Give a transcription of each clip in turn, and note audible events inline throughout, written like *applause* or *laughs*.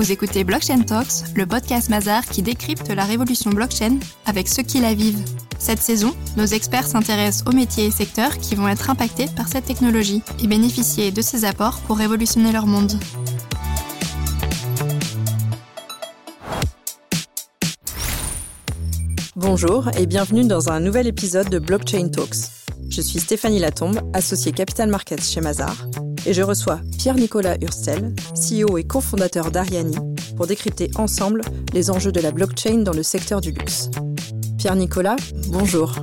Vous écoutez Blockchain Talks, le podcast Mazar qui décrypte la révolution blockchain avec ceux qui la vivent. Cette saison, nos experts s'intéressent aux métiers et secteurs qui vont être impactés par cette technologie et bénéficier de ses apports pour révolutionner leur monde. Bonjour et bienvenue dans un nouvel épisode de Blockchain Talks. Je suis Stéphanie Latombe, associée Capital Markets chez Mazar, et je reçois Pierre-Nicolas Hurstel, CEO et cofondateur d'Ariani, pour décrypter ensemble les enjeux de la blockchain dans le secteur du luxe. Pierre-Nicolas, bonjour.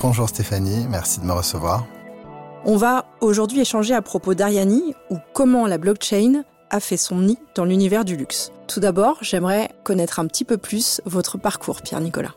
Bonjour Stéphanie, merci de me recevoir. On va aujourd'hui échanger à propos d'Ariani ou comment la blockchain a fait son nid dans l'univers du luxe. Tout d'abord, j'aimerais connaître un petit peu plus votre parcours, Pierre-Nicolas.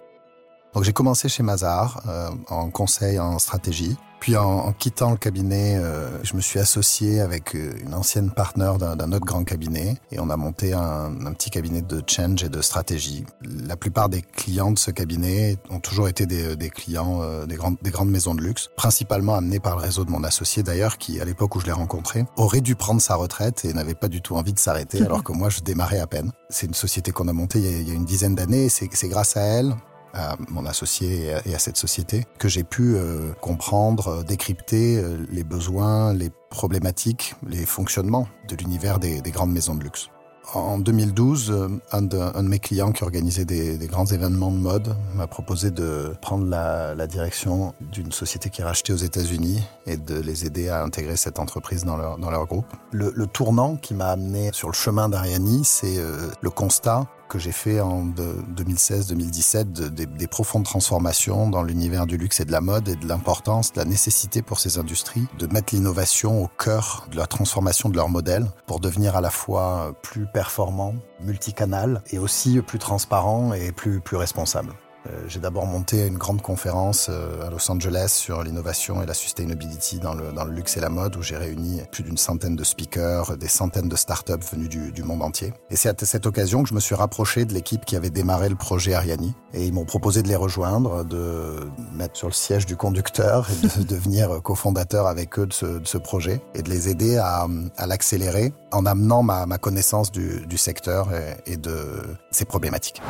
Donc j'ai commencé chez Mazar euh, en conseil en stratégie. Puis en, quittant le cabinet, euh, je me suis associé avec euh, une ancienne partenaire d'un autre grand cabinet et on a monté un, petit cabinet de change et de stratégie. La plupart des clients de ce cabinet ont toujours été des, clients des, grandes, des grandes maisons de luxe, principalement amenés par le réseau de mon associé d'ailleurs, qui à l'époque où je l'ai rencontré aurait dû prendre sa retraite et n'avait pas du tout envie de s'arrêter, *laughs* alors que moi je démarrais à peine. C'est une société qu'on a montée il y a, il y a une dizaine d'années. C'est grâce à elle à mon associé et à, cette société, que j'ai pu euh, comprendre, euh, décrypter euh, les besoins, les problématiques, les fonctionnements de l'univers des, grandes maisons de luxe. En 2012, un de, mes clients qui organisait des, grands événements de mode m'a proposé de prendre la, direction d'une société qui est rachetée aux États-Unis et de les aider à intégrer cette entreprise dans leur, dans leur groupe. Le, le tournant qui m'a amené sur le chemin d'Ariani, c'est le constat que j'ai fait en 2016-2017 des, profondes transformations dans l'univers du luxe et de la mode et de l'importance, de la nécessité pour ces industries de mettre l'innovation au cœur de la transformation de leur modèle pour devenir à la fois plus performant, multicanal et aussi plus transparent et plus, plus responsable. Euh, j'ai d'abord monté une grande conférence euh, à Los Angeles sur l'innovation et la sustainability dans le, luxe et la mode où j'ai réuni plus d'une centaine de speakers, des centaines de startups venus du, monde entier. Et c'est à cette occasion que je me suis rapproché de l'équipe qui avait démarré le projet Ariani. Et ils m'ont proposé de les rejoindre, de mettre sur le siège du conducteur et de *laughs* devenir cofondateur avec eux de ce, projet et de les aider à, l'accélérer en amenant ma, ma connaissance du, secteur et de ses problématiques.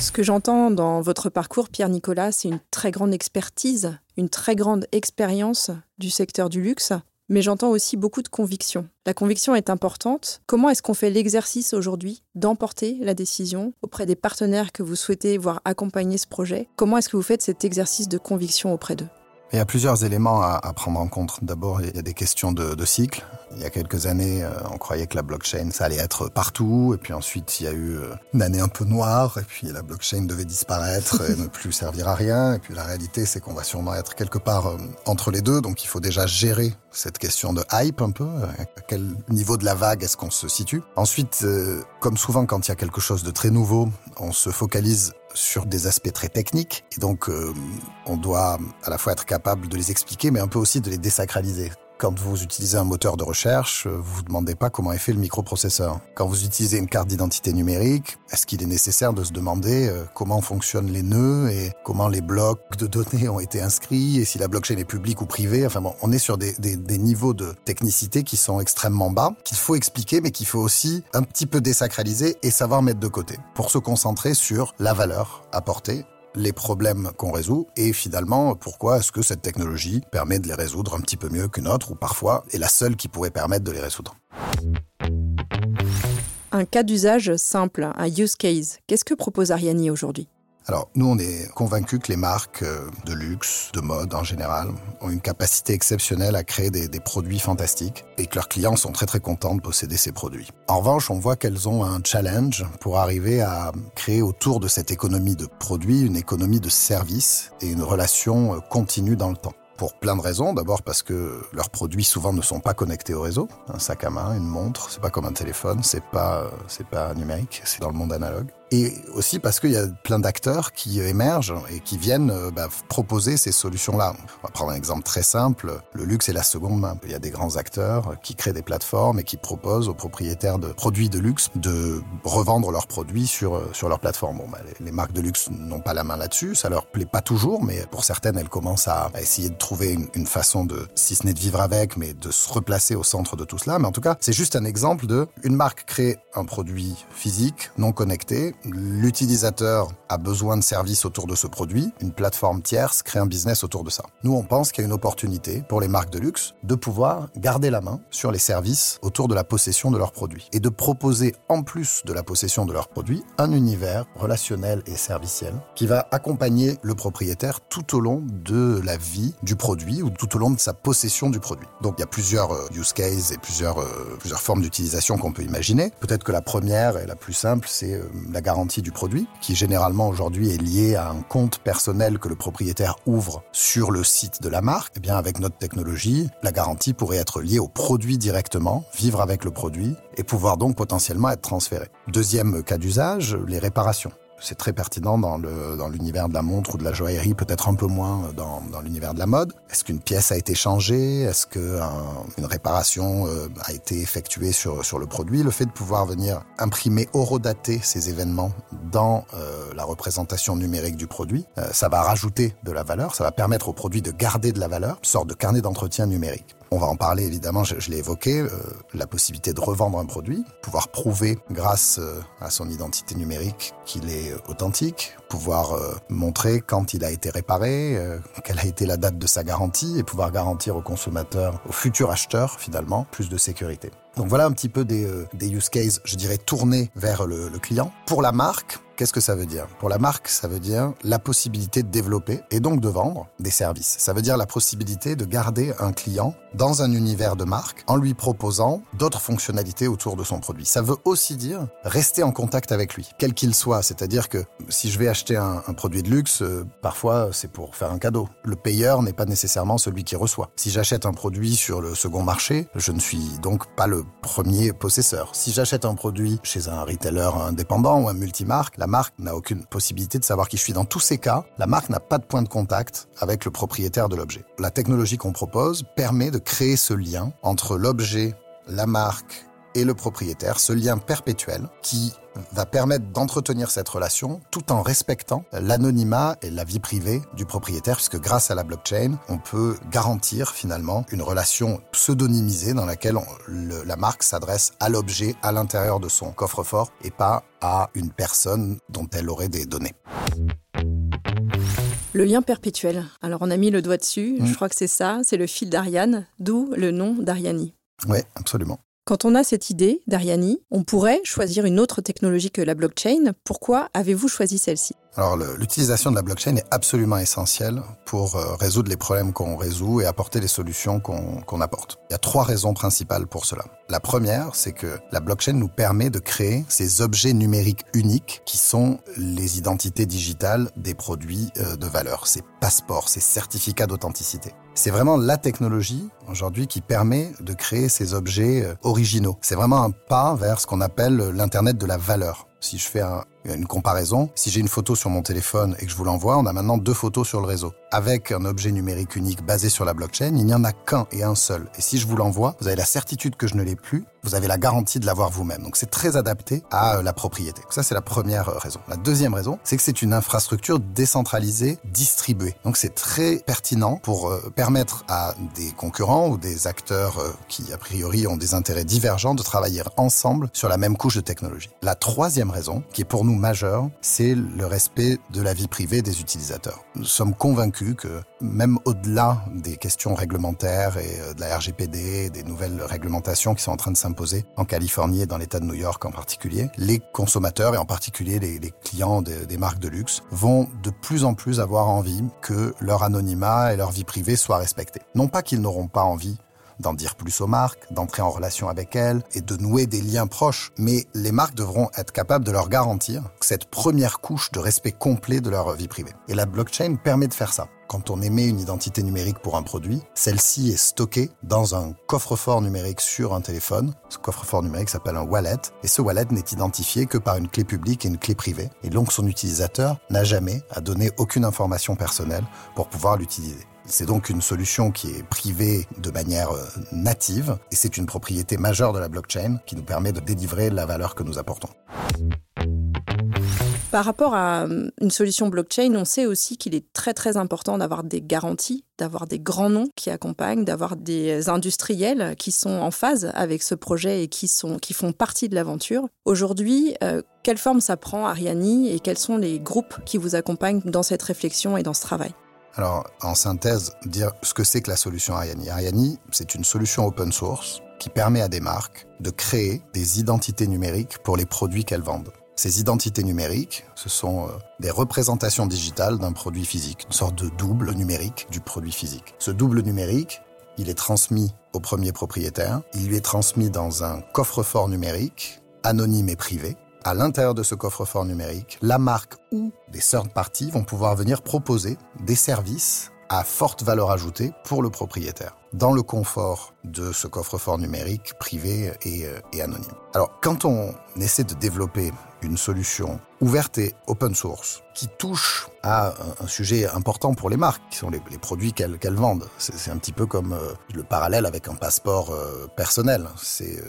Ce que j'entends dans votre parcours, Pierre-Nicolas, c'est une très grande expertise, une très grande expérience du secteur du luxe, mais j'entends aussi beaucoup de conviction. La conviction est importante. Comment est-ce qu'on fait l'exercice aujourd'hui d'emporter la décision auprès des partenaires que vous souhaitez voir accompagner ce projet? Comment est-ce que vous faites cet exercice de conviction auprès d'eux? Il y a plusieurs éléments à, prendre en compte. D'abord, il y a des questions de, cycle. Il y a quelques années, euh, on croyait que la blockchain, ça allait être partout. Et puis ensuite, il y a eu euh, une année un peu noire. Et puis la blockchain devait disparaître et *laughs* ne plus servir à rien. Et puis la réalité, c'est qu'on va sûrement être quelque part euh, entre les deux. Donc il faut déjà gérer cette question de hype un peu. À quel niveau de la vague est-ce qu'on se situe? Ensuite, comme souvent quand il y a quelque chose de très nouveau, on se focalise sur des aspects très techniques. Et donc, euh, on doit à la fois être capable de les expliquer, mais un peu aussi de les désacraliser. Quand vous utilisez un moteur de recherche, vous vous demandez pas comment est fait le microprocesseur. Quand vous utilisez une carte d'identité numérique, est-ce qu'il est nécessaire de se demander euh, comment fonctionnent les nœuds et comment les blocs de données ont été inscrits et si la blockchain est publique ou privée? Enfin bon, on est sur des, des niveaux de technicité qui sont extrêmement bas, qu'il faut expliquer, mais qu'il faut aussi un petit peu désacraliser et savoir mettre de côté pour se concentrer sur la valeur apportée les problèmes qu'on résout et finalement pourquoi est-ce que cette technologie permet de les résoudre un petit peu mieux qu'une autre ou parfois est la seule qui pourrait permettre de les résoudre? Un cas d'usage simple, un use case, qu'est-ce que propose Ariani aujourd'hui? Alors, nous, on est convaincus que les marques euh, de luxe, de mode en général, ont une capacité exceptionnelle à créer des, produits fantastiques et que leurs clients sont très très contents de posséder ces produits. En revanche, on voit qu'elles ont un challenge pour arriver à créer autour de cette économie de produits une économie de services et une relation euh, continue dans le temps pour plein de raisons. D'abord parce que leurs produits souvent ne sont pas connectés au réseau. Un sac à main, une montre, c'est pas comme un téléphone, c'est pas, euh, c'est pas numérique, c'est dans le monde analogue et aussi parce qu'il y a plein d'acteurs qui émergent et qui viennent euh, bah, proposer ces solutions-là. On va prendre un exemple très simple, le luxe est la seconde main. Il y a des grands acteurs qui créent des plateformes et qui proposent aux propriétaires de produits de luxe de revendre leurs produits sur, euh, sur leur plateforme. Bon, bah, les, marques de luxe n'ont pas la main là-dessus, ça leur plaît pas toujours, mais pour certaines, elles commencent à, essayer de trouver une, façon de, si ce n'est de vivre avec, mais de se replacer au centre de tout cela. Mais en tout cas, c'est juste un exemple de une marque crée un produit physique non connecté. L'utilisateur a besoin de services autour de ce produit. Une plateforme tierce crée un business autour de ça. Nous, on pense qu'il y a une opportunité pour les marques de luxe de pouvoir garder la main sur les services autour de la possession de leurs produits et de proposer en plus de la possession de leurs produits un univers relationnel et serviciel qui va accompagner le propriétaire tout au long de la vie du produit ou tout au long de sa possession du produit. Donc il y a plusieurs euh, use cases et plusieurs, euh, plusieurs formes d'utilisation qu'on peut imaginer. Peut-être que la première et la plus simple, c'est euh, la garantie du produit, qui généralement aujourd'hui est liée à un compte personnel que le propriétaire ouvre sur le site de la marque. Eh bien, avec notre technologie, la garantie pourrait être liée au produit directement, vivre avec le produit et pouvoir donc potentiellement être transféré. Deuxième cas d'usage, les réparations c'est très pertinent dans le dans l'univers de la montre ou de la joaillerie, peut-être un peu moins dans, dans l'univers de la mode. Est-ce qu'une pièce a été changée? Est-ce que une réparation euh, a été effectuée sur sur le produit? Le fait de pouvoir venir imprimer horodater ces événements dans euh, la représentation numérique du produit, euh, ça va rajouter de la valeur, ça va permettre au produit de garder de la valeur, une sorte de carnet d'entretien numérique. On va en parler évidemment, je, l'ai évoqué, euh, la possibilité de revendre un produit, pouvoir prouver grâce euh, à son identité numérique qu'il est euh, authentique, pouvoir montrer quand il a été réparé, quelle a été la date de sa garantie et pouvoir garantir au consommateur, au futur acheteur finalement, plus de sécurité. Donc voilà un petit peu des, des use cases, je dirais, tournés vers le, le client. Pour la marque, Qu'est-ce que ça veut dire? Pour la marque, ça veut dire la possibilité de développer et donc de vendre des services. Ça veut dire la possibilité de garder un client dans un univers de marque en lui proposant d'autres fonctionnalités autour de son produit. Ça veut aussi dire rester en contact avec lui, quel qu'il soit. C'est-à-dire que si je vais acheter un, un produit de luxe, euh, parfois c'est pour faire un cadeau. Le payeur n'est pas nécessairement celui qui reçoit. Si j'achète un produit sur le second marché, je ne suis donc pas le premier possesseur. Si j'achète un produit chez un retailer indépendant ou un multimarque, la marque n'a aucune possibilité de savoir qui je suis. Dans tous ces cas, la marque n'a pas de point de contact avec le propriétaire de l'objet. La technologie qu'on propose permet de créer ce lien entre l'objet, la marque et le propriétaire, ce lien perpétuel qui va permettre d'entretenir cette relation tout en respectant l'anonymat et la vie privée du propriétaire, puisque grâce à la blockchain, on peut garantir finalement une relation pseudonymisée dans laquelle la marque s'adresse à l'objet à l'intérieur de son coffre-fort et pas à une personne dont elle aurait des données. Le lien perpétuel. Alors on a mis le doigt dessus, je mmh. crois que c'est ça, c'est le fil d'Ariane, d'où le nom d'Ariani. Oui, absolument. Quand on a cette idée d'Ariani, on pourrait choisir une autre technologie que la blockchain. Pourquoi avez-vous choisi celle-ci? Alors, l'utilisation de la blockchain est absolument essentielle pour euh, résoudre les problèmes qu'on résout et apporter les solutions qu'on apporte. Il y a trois raisons principales pour cela. La première, c'est que la blockchain nous permet de créer ces objets numériques uniques qui sont les identités digitales des produits euh, de valeur, ces passeports, ces certificats d'authenticité. C'est vraiment la technologie aujourd'hui qui permet de créer ces objets euh, originaux. C'est vraiment un pas vers ce qu'on appelle l'Internet de la valeur. Si je fais un, une comparaison, si j'ai une photo sur mon téléphone et que je vous l'envoie, on a maintenant deux photos sur le réseau. Avec un objet numérique unique basé sur la blockchain, il n'y en a qu'un et un seul. Et si je vous l'envoie, vous avez la certitude que je ne l'ai plus, vous avez la garantie de l'avoir vous-même. Donc c'est très adapté à euh, la propriété. ça c'est la première euh, raison. La deuxième raison, c'est que c'est une infrastructure décentralisée, distribuée. Donc c'est très pertinent pour euh, permettre à des concurrents ou des acteurs qui a priori ont des intérêts divergents de travailler ensemble sur la même couche de technologie. La troisième raison, qui est pour nous majeure, c'est le respect de la vie privée des utilisateurs. Nous sommes convaincus que même au-delà des questions réglementaires et de la RGPD, des nouvelles réglementations qui sont en train de en Californie et dans l'État de New York en particulier, les consommateurs et en particulier les, clients des marques de luxe vont de plus en plus avoir envie que leur anonymat et leur vie privée soient respectés. Non pas qu'ils n'auront pas envie d'en dire plus aux marques, d'entrer en relation avec elles et de nouer des liens proches. Mais les marques devront être capables de leur garantir cette première couche de respect complet de leur vie privée. Et la blockchain permet de faire ça. Quand on émet une identité numérique pour un produit, celle-ci est stockée dans un coffre-fort numérique sur un téléphone. Ce coffre-fort numérique s'appelle un wallet et ce wallet n'est identifié que par une clé publique et une clé privée. Et donc son utilisateur n'a jamais à donner aucune information personnelle pour pouvoir l'utiliser. C'est donc une solution qui est privée de manière euh, native et c'est une propriété majeure de la blockchain qui nous permet de délivrer la valeur que nous apportons. Par rapport à euh, une solution blockchain, on sait aussi qu'il est très très important d'avoir des garanties, d'avoir des grands noms qui accompagnent, d'avoir des industriels qui sont en phase avec ce projet et qui, sont, qui font partie de l'aventure. Aujourd'hui, euh, quelle forme ça prend Ariani et quels sont les groupes qui vous accompagnent dans cette réflexion et dans ce travail? Alors, en synthèse, dire ce que c'est que la solution Ariani. Ariani, c'est une solution open source qui permet à des marques de créer des identités numériques pour les produits qu'elles vendent. Ces identités numériques, ce sont euh, des représentations digitales d'un produit physique, une sorte de double numérique du produit physique. Ce double numérique, il est transmis au premier propriétaire, il lui est transmis dans un coffre-fort numérique, anonyme et privé. À l'intérieur de ce coffre-fort numérique, la marque ou des third parties vont pouvoir venir proposer des services à forte valeur ajoutée pour le propriétaire, dans le confort de ce coffre-fort numérique privé et, euh, et, anonyme. Alors, quand on essaie de développer une solution ouverte et open source qui touche à un, sujet important pour les marques, qui sont les, produits qu'elles vendent, c'est un petit peu comme euh, le parallèle avec un passeport euh, personnel. C'est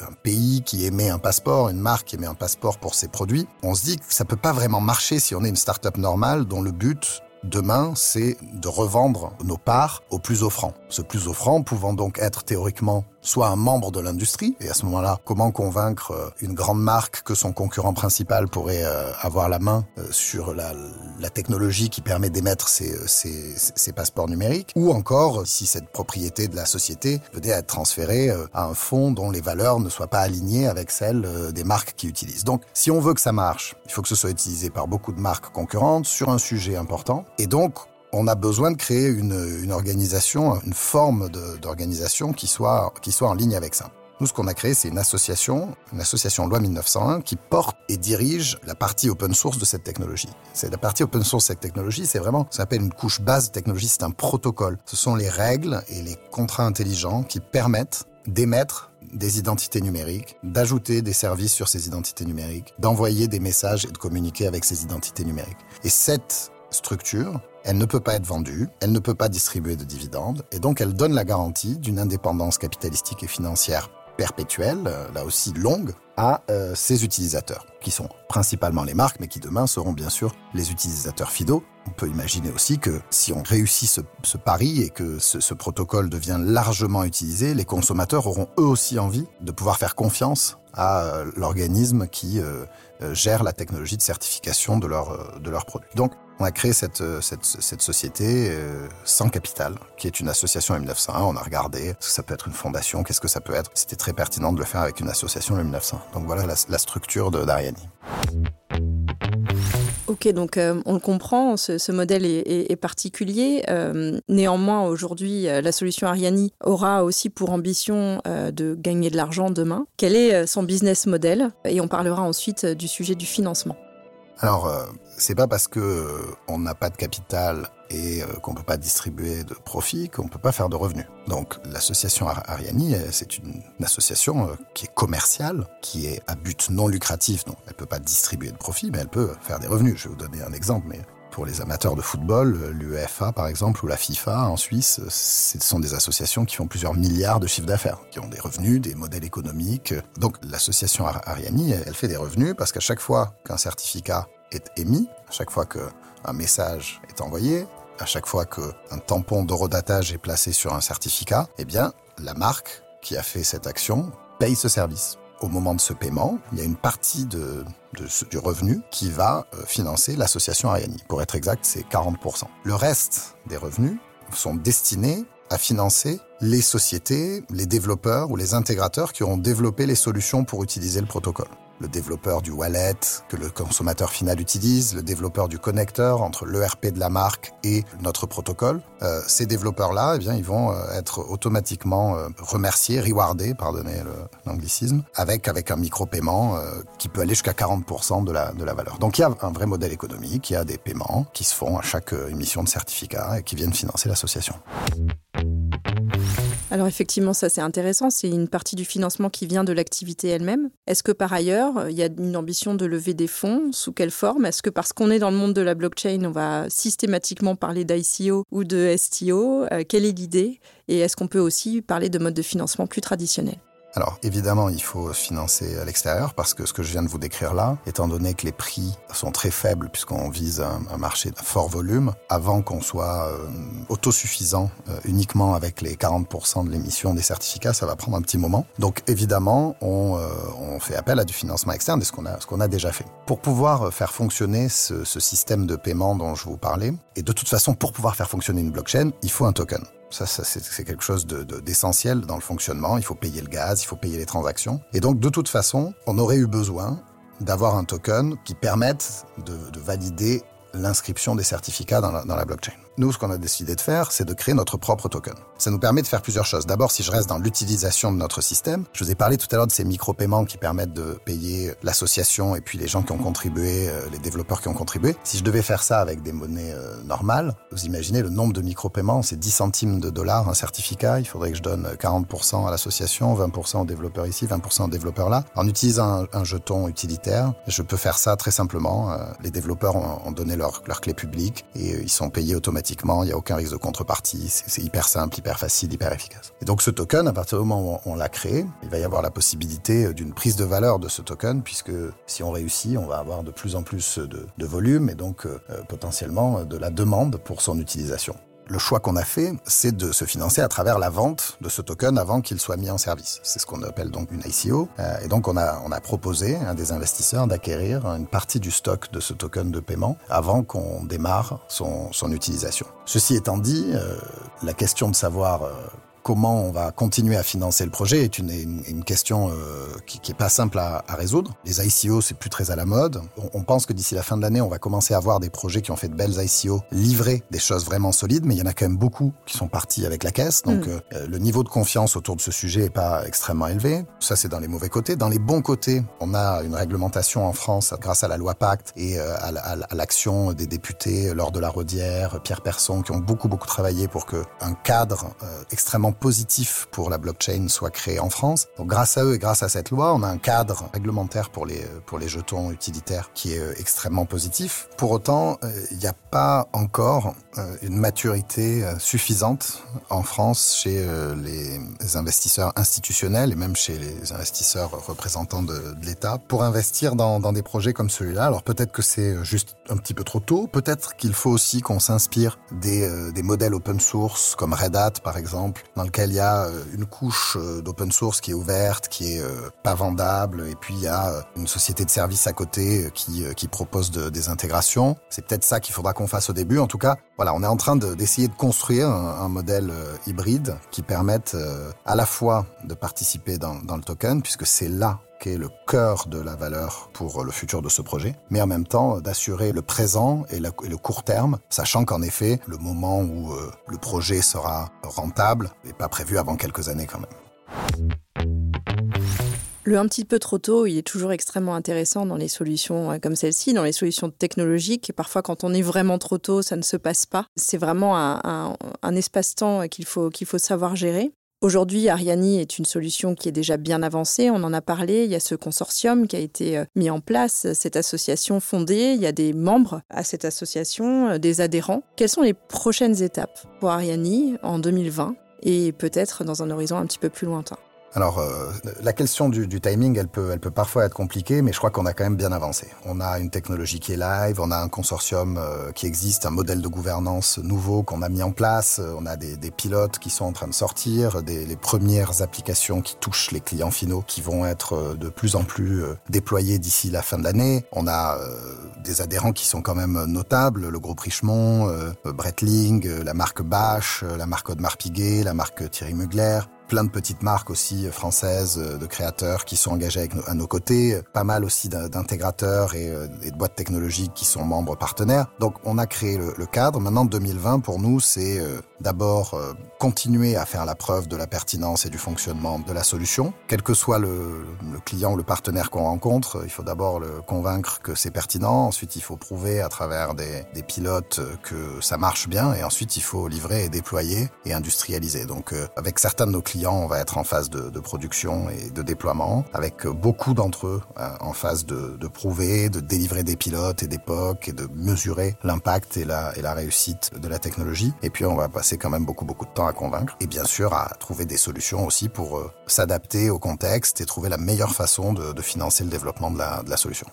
un pays qui émet un passeport, une marque qui émet un passeport pour ses produits, on se dit que ça peut pas vraiment marcher si on est une start-up normale dont le but Demain, c'est de revendre nos parts au plus offrant. Ce plus offrant pouvant donc être théoriquement soit un membre de l'industrie, et à ce moment-là, comment convaincre euh, une grande marque que son concurrent principal pourrait euh, avoir la main euh, sur la, technologie qui permet d'émettre ces, passeports numériques, ou encore si cette propriété de la société venait être transférée à un fonds dont les valeurs ne soient pas alignées avec celles des marques qui utilisent. Donc, si on veut que ça marche, il faut que ce soit utilisé par beaucoup de marques concurrentes sur un sujet important, et donc on a besoin de créer une, une organisation, une forme d'organisation qui soit, qui soit en ligne avec ça. Nous, ce qu'on a créé, c'est une association, une association loi 1901, qui porte et dirige la partie open source de cette technologie. C'est la partie open source de cette technologie, c'est vraiment, ça s'appelle une couche base de technologie, c'est un protocole. Ce sont les règles et les contrats intelligents qui permettent d'émettre des identités numériques, d'ajouter des services sur ces identités numériques, d'envoyer des messages et de communiquer avec ces identités numériques. Et cette structure, elle ne peut pas être vendue, elle ne peut pas distribuer de dividendes, et donc elle donne la garantie d'une indépendance capitalistique et financière perpétuelle, euh, là aussi longue, à euh, ses utilisateurs, qui sont principalement les marques, mais qui demain seront bien sûr les utilisateurs fidaux. On peut imaginer aussi que si on réussit ce, pari et que ce, protocole devient largement utilisé, les consommateurs auront eux aussi envie de pouvoir faire confiance à euh, l'organisme qui gère la technologie de certification de leurs produits. Donc on a créé cette, euh, société euh, sans capital, qui est une association M901. On a regardé ce que ça peut être une fondation, qu'est-ce que ça peut être. C'était très pertinent de le faire avec une association M901. Donc voilà la, structure d'Ariani. Ok, donc euh, on le comprend, ce, modèle est, particulier. Néanmoins, aujourd'hui, la solution Ariani aura aussi pour ambition de gagner de l'argent demain. Quel est son business model? Et on parlera ensuite du sujet du financement. Alors, euh, c'est pas parce que euh, on n'a pas de capital et euh, qu'on peut pas distribuer de profit qu'on peut pas faire de revenus. Donc, l'association Ariani, c'est une, une, association qui est commerciale, qui est à but non lucratif. Donc, elle peut pas distribuer de profit, mais elle peut faire des revenus. Je vais vous donner un exemple, mais pour les amateurs de football, l'UEFA par exemple ou la FIFA en Suisse, ce sont des associations qui font plusieurs milliards de chiffres d'affaires, qui ont des revenus, des modèles économiques. Donc l'association Ariani, elle fait des revenus parce qu'à chaque fois qu'un certificat est émis, à chaque fois qu'un message est envoyé, à chaque fois qu'un tampon d'horodatage est placé sur un certificat, eh bien la marque qui a fait cette action paye ce service au moment de ce paiement, il y a une partie du revenu qui va euh, financer l'association Ariani. Pour être exact, c'est 40%. Le reste des revenus sont destinés à financer les sociétés, les développeurs ou les intégrateurs qui auront développé les solutions pour utiliser le protocole le développeur du wallet que le consommateur final utilise, le développeur du connecteur entre l'ERP de la marque et notre protocole. Euh, ces développeurs-là, eh bien, ils vont euh, être automatiquement euh, remerciés, rewardés, pardonnez l'anglicisme, avec avec un micro-paiement qui peut aller jusqu'à 40% de la de la valeur. Donc il y a un vrai modèle économique, il y a des paiements qui se font à chaque émission de certificat et qui viennent financer l'association. Alors effectivement, ça c'est intéressant, c'est une partie du financement qui vient de l'activité elle-même. Est-ce que par ailleurs, il y a une ambition de lever des fonds? Sous quelle forme? Est-ce que parce qu'on est dans le monde de la blockchain, on va systématiquement parler d'ICO ou de STO euh, Quelle est l'idée? Et est-ce qu'on peut aussi parler de mode de financement plus traditionnel alors évidemment, il faut financer à l'extérieur parce que ce que je viens de vous décrire là, étant donné que les prix sont très faibles puisqu'on vise un, marché de fort volume, avant qu'on soit euh, autosuffisant euh, uniquement avec les 40% de l'émission des certificats, ça va prendre un petit moment. Donc évidemment, on, euh, fait appel à du financement externe et ce qu'on a, a déjà fait. Pour pouvoir faire fonctionner ce système de paiement dont je vous parlais, et de toute façon, pour pouvoir faire fonctionner une blockchain, il faut un token. Ça, c'est quelque chose d'essentiel de, dans le fonctionnement. Il faut payer le gaz, il faut payer les transactions. Et donc, de toute façon, on aurait eu besoin d'avoir un token qui permette de, de valider l'inscription des certificats dans la blockchain. Nous, ce qu'on a décidé de faire, c'est de créer notre propre token. Ça nous permet de faire plusieurs choses. D'abord, si je reste dans l'utilisation de notre système, je vous ai parlé tout à l'heure de ces micro-paiements qui permettent de payer l'association et puis les gens qui ont contribué, euh, les développeurs qui ont contribué. Si je devais faire ça avec des monnaies euh, normales, vous imaginez le nombre de micro-paiements, c'est 10 centimes de dollars un certificat. Il faudrait que je donne 40% à l'association, 20% aux développeurs ici, 20% aux développeurs là. En utilisant un, jeton utilitaire, je peux faire ça très simplement. Euh, les développeurs ont, donné leur, leur clé publique et ils sont payés automatiquement il n'y a aucun risque de contrepartie, c'est hyper simple, hyper facile, hyper efficace. Et donc ce token, à partir du moment où on l'a créé, il va y avoir la possibilité euh, d'une prise de valeur de ce token, puisque si on réussit, on va avoir de plus en plus de, volume et donc euh, euh, potentiellement de la demande pour son utilisation le choix qu'on a fait, c'est de se financer à travers la vente de ce token avant qu'il soit mis en service. C'est ce qu'on appelle donc une ICO. Euh, et donc on a, proposé à des investisseurs d'acquérir une partie du stock de ce token de paiement avant qu'on démarre son, son utilisation. Ceci étant dit, euh, la question de savoir euh, comment on va continuer à financer le projet est une, une, question euh, qui, qui est pas simple à, à résoudre. Les ICO, c'est plus très à la mode. On, on pense que d'ici la fin de l'année, on va commencer à voir des projets qui ont fait de belles ICO livrer des choses vraiment solides, mais il y en a quand même beaucoup qui sont partis avec la caisse. Donc mm. euh, le niveau de confiance autour de ce sujet est pas extrêmement élevé. Ça, c'est dans les mauvais côtés. Dans les bons côtés, on a une réglementation en France grâce à la loi Pacte et euh, à, l'action des députés lors de la Rodière, Pierre Persson, qui ont beaucoup beaucoup travaillé pour que un cadre euh, extrêmement positif pour la blockchain soit créé en France. Donc grâce à eux et grâce à cette loi, on a un cadre réglementaire pour les, pour les jetons utilitaires qui est euh, extrêmement positif. Pour autant, euh, il n'y a pas encore euh, une maturité suffisante en France chez les investisseurs institutionnels et même chez les investisseurs représentants de, de l'État pour investir dans, dans des projets comme celui-là. Alors peut-être que c'est juste un petit peu trop tôt, peut-être qu'il faut aussi qu'on s'inspire des, des modèles open source comme Red Hat par exemple, dans lequel il y a euh, une couche euh, d'open source qui est ouverte, qui est euh, pas vendable, et puis il y a une société de services à côté qui, qui propose de, des intégrations. C'est peut-être ça qu'il faudra qu'on fasse au début. En tout cas, voilà, on est en train d'essayer de, construire un, un, modèle hybride qui permette à la fois de participer dans, dans le token, puisque c'est là le cœur de la valeur pour le futur de ce projet, mais en même temps d'assurer le présent et, le court terme, sachant qu'en effet, le moment où euh, le projet sera rentable n'est pas prévu avant quelques années quand même. Le un petit peu trop tôt, il est toujours extrêmement intéressant dans les solutions euh, comme celle-ci, dans les solutions technologiques. Parfois, quand on est vraiment trop tôt, ça ne se passe pas. C'est vraiment un, un, espace-temps qu'il faut, qu'il faut savoir gérer. Aujourd'hui, Ariani est une solution qui est déjà bien avancée. On en a parlé. Il y a ce consortium qui a été euh, mis en place, cette association fondée. Il y a des membres à cette association, euh, des adhérents. Quelles sont les prochaines étapes pour Ariani en 2020 et peut-être dans un horizon un petit peu plus lointain? Alors, euh, la question du, timing, elle peut, elle peut parfois être compliquée, mais je crois qu'on a quand même bien avancé. On a une technologie qui est live, on a un consortium euh, qui existe, un modèle de gouvernance nouveau qu'on a mis en place, euh, on a des, des, pilotes qui sont en train de sortir, des, les premières applications qui touchent les clients finaux qui vont être euh, de plus en plus déployées d'ici la fin de l'année. On a des adhérents qui sont quand même notables, le groupe Richemont, Breitling, la marque Bache, la marque Audemars Piguet, la marque Thierry Mugler, plein de petites marques aussi françaises euh, de créateurs qui sont engagés à nos côtés, pas mal aussi d'intégrateurs et, euh, de boîtes technologiques qui sont membres partenaires. Donc on a créé le, cadre. Maintenant 2020 pour nous c'est euh, d'abord euh, continuer à faire la preuve de la pertinence et du fonctionnement de la solution. Quel que soit le, client ou le partenaire qu'on rencontre, il faut d'abord le convaincre que c'est pertinent. Ensuite il faut prouver à travers des, pilotes que ça marche bien et ensuite il faut livrer et déployer et industrialiser. Donc euh, avec certains de nos clients on va être en phase de, production et de déploiement, avec beaucoup d'entre eux euh, en phase de, prouver, de délivrer des pilotes et des POC et de mesurer l'impact et la réussite de la technologie. Et puis on va passer passé quand même beaucoup beaucoup de temps à convaincre et bien sûr à trouver des solutions aussi pour euh, s'adapter au contexte et trouver la meilleure façon de, financer le développement de la solution.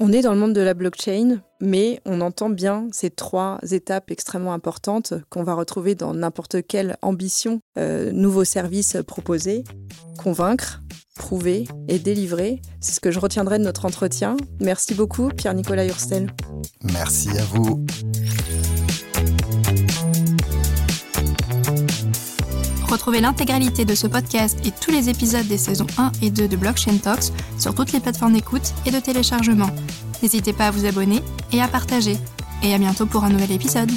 On est dans le monde de la blockchain, mais on entend bien ces trois étapes extrêmement importantes qu'on va retrouver dans n'importe quelle ambition, euh, nouveau service proposé. Convaincre, prouver et délivrer. C'est ce que je retiendrai de notre entretien. Merci beaucoup, Pierre-Nicolas Hurstel. Merci à vous. Retrouvez l'intégralité de ce podcast et tous les épisodes des saisons 1 et 2 de Blockchain Talks sur toutes les plateformes d'écoute et de téléchargement. N'hésitez pas à vous abonner et à partager. Et à bientôt pour un nouvel épisode.